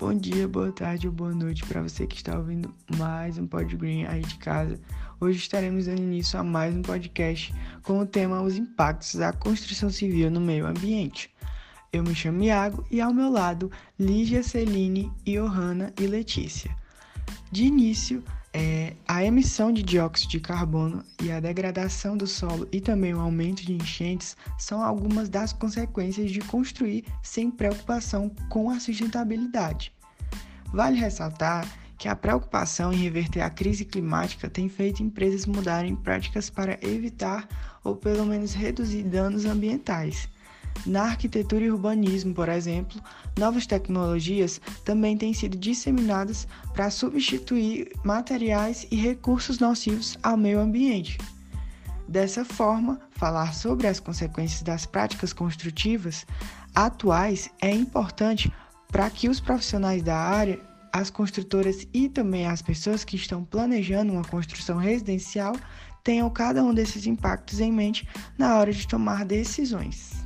Bom dia, boa tarde ou boa noite para você que está ouvindo mais um Pod Green aí de casa. Hoje estaremos dando início a mais um podcast com o tema Os impactos da construção civil no meio ambiente. Eu me chamo Iago e ao meu lado Lígia, Celine, Johanna e Letícia. De início, é, a emissão de dióxido de carbono e a degradação do solo e também o aumento de enchentes são algumas das consequências de construir sem preocupação com a sustentabilidade. Vale ressaltar que a preocupação em reverter a crise climática tem feito empresas mudarem práticas para evitar ou pelo menos reduzir danos ambientais. Na arquitetura e urbanismo, por exemplo, novas tecnologias também têm sido disseminadas para substituir materiais e recursos nocivos ao meio ambiente. Dessa forma, falar sobre as consequências das práticas construtivas atuais é importante para que os profissionais da área, as construtoras e também as pessoas que estão planejando uma construção residencial tenham cada um desses impactos em mente na hora de tomar decisões.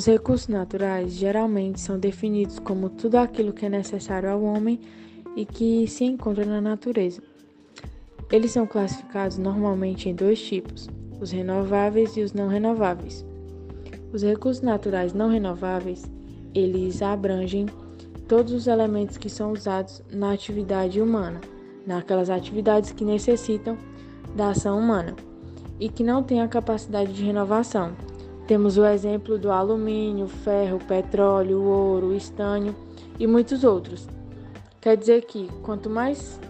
Os recursos naturais geralmente são definidos como tudo aquilo que é necessário ao homem e que se encontra na natureza. Eles são classificados normalmente em dois tipos: os renováveis e os não renováveis. Os recursos naturais não renováveis, eles abrangem todos os elementos que são usados na atividade humana, naquelas atividades que necessitam da ação humana e que não têm a capacidade de renovação, temos o exemplo do alumínio, ferro, petróleo, ouro, estânio e muitos outros. Quer dizer que quanto mais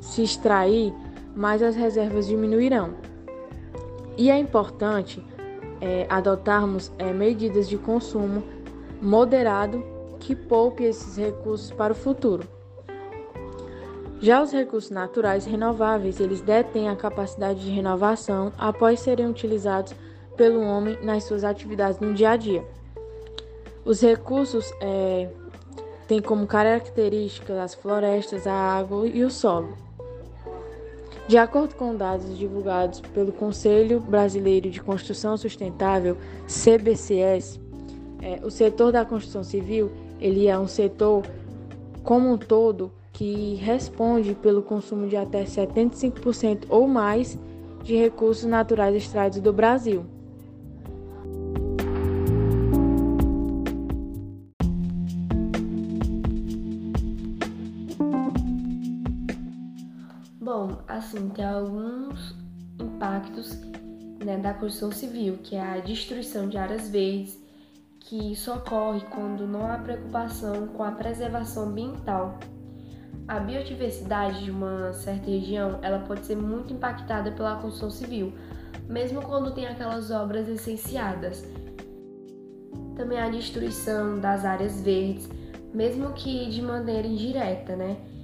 se extrair, mais as reservas diminuirão. E é importante é, adotarmos é, medidas de consumo moderado que poupe esses recursos para o futuro. Já os recursos naturais renováveis, eles detêm a capacidade de renovação após serem utilizados pelo homem nas suas atividades no dia a dia. Os recursos é, têm como características as florestas, a água e o solo. De acordo com dados divulgados pelo Conselho Brasileiro de Construção Sustentável, CBCS, é, o setor da construção civil ele é um setor como um todo que responde pelo consumo de até 75% ou mais de recursos naturais extraídos do Brasil. Bom, assim, tem alguns impactos né, da construção civil, que é a destruição de áreas verdes, que isso ocorre quando não há preocupação com a preservação ambiental. A biodiversidade de uma certa região, ela pode ser muito impactada pela construção civil, mesmo quando tem aquelas obras licenciadas. Também a destruição das áreas verdes, mesmo que de maneira indireta, né?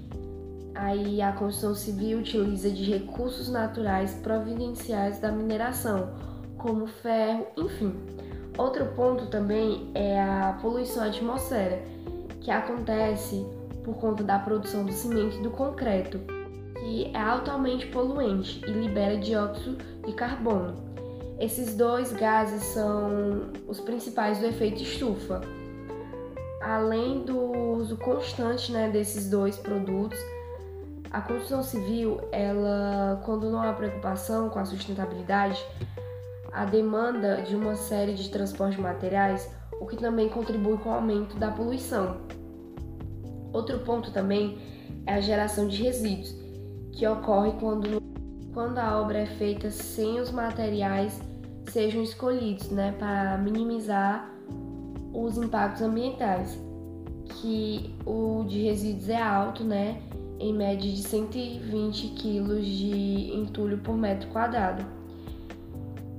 Aí a construção civil utiliza de recursos naturais providenciais da mineração, como ferro, enfim. Outro ponto também é a poluição atmosfera, que acontece por conta da produção do cimento e do concreto, que é altamente poluente e libera dióxido de carbono. Esses dois gases são os principais do efeito estufa. Além do uso constante né, desses dois produtos, a construção civil, ela, quando não há preocupação com a sustentabilidade, a demanda de uma série de transporte de materiais, o que também contribui com o aumento da poluição. Outro ponto também é a geração de resíduos, que ocorre quando, quando a obra é feita sem os materiais sejam escolhidos, né, para minimizar os impactos ambientais, que o de resíduos é alto, né, em média de 120 kg de entulho por metro quadrado.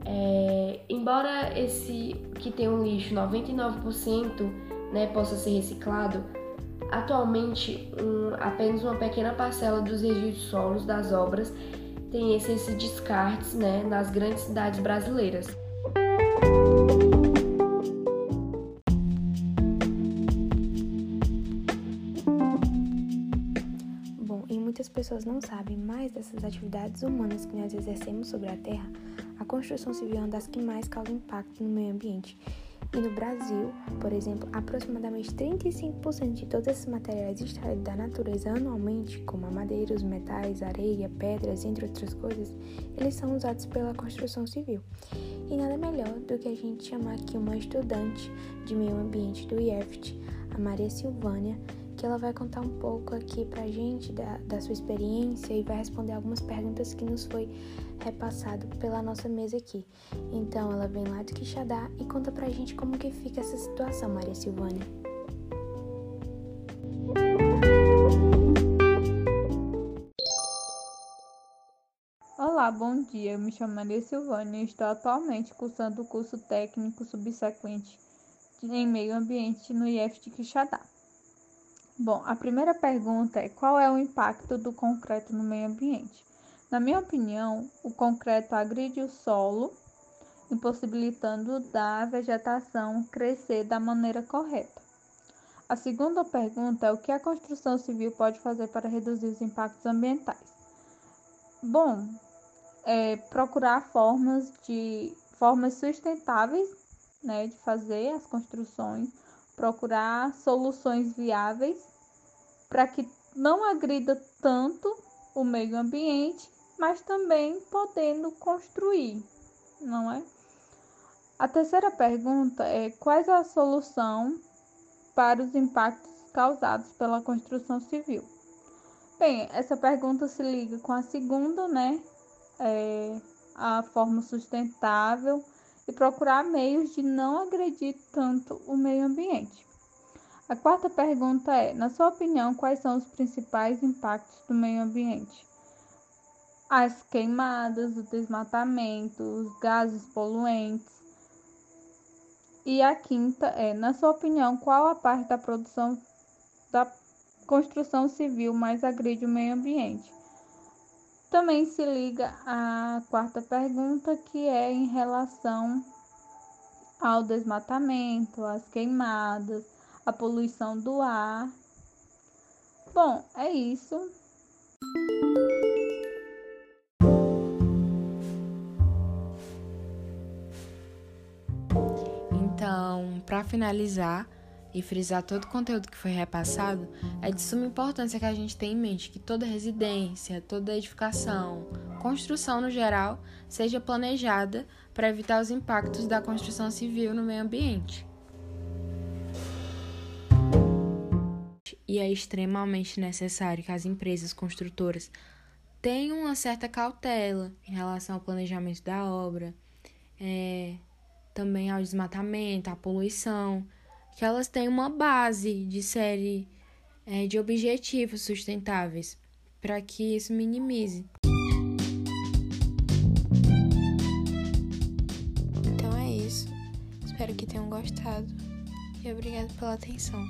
É, embora esse que tem um lixo 99% né, possa ser reciclado, atualmente um, apenas uma pequena parcela dos resíduos solos das obras tem esses descartes né, nas grandes cidades brasileiras. Pessoas não sabem mais dessas atividades humanas que nós exercemos sobre a Terra, a construção civil é uma das que mais causa impacto no meio ambiente. E no Brasil, por exemplo, aproximadamente 35% de todos esses materiais extraídos da natureza anualmente, como a madeira, os metais, areia, pedras, entre outras coisas, eles são usados pela construção civil. E nada melhor do que a gente chamar aqui uma estudante de meio ambiente do IEFT, a Maria Silvânia, que ela vai contar um pouco aqui pra gente da, da sua experiência e vai responder algumas perguntas que nos foi repassado pela nossa mesa aqui. Então ela vem lá do Quixadá e conta pra gente como que fica essa situação, Maria Silvânia. Olá, bom dia. Eu me chamo Maria Silvânia e estou atualmente cursando o curso técnico subsequente em meio ambiente no IF de Quixadá. Bom, a primeira pergunta é qual é o impacto do concreto no meio ambiente? Na minha opinião, o concreto agride o solo, impossibilitando da vegetação crescer da maneira correta. A segunda pergunta é o que a construção civil pode fazer para reduzir os impactos ambientais? Bom, é procurar formas de formas sustentáveis, né, de fazer as construções procurar soluções viáveis para que não agrida tanto o meio ambiente, mas também podendo construir, não é? A terceira pergunta é quais a solução para os impactos causados pela construção civil? Bem, essa pergunta se liga com a segunda, né? É, a forma sustentável e procurar meios de não agredir tanto o meio ambiente. A quarta pergunta é: na sua opinião, quais são os principais impactos do meio ambiente? As queimadas, o desmatamento, os gases poluentes. E a quinta é: na sua opinião, qual a parte da produção da construção civil mais agride o meio ambiente? Também se liga à quarta pergunta, que é em relação ao desmatamento, às queimadas, à poluição do ar. Bom, é isso. Então, para finalizar, e frisar todo o conteúdo que foi repassado, é de suma importância que a gente tenha em mente que toda residência, toda edificação, construção no geral, seja planejada para evitar os impactos da construção civil no meio ambiente. E é extremamente necessário que as empresas construtoras tenham uma certa cautela em relação ao planejamento da obra, é, também ao desmatamento, à poluição que elas têm uma base de série é, de objetivos sustentáveis para que isso minimize. Então é isso. Espero que tenham gostado e obrigado pela atenção.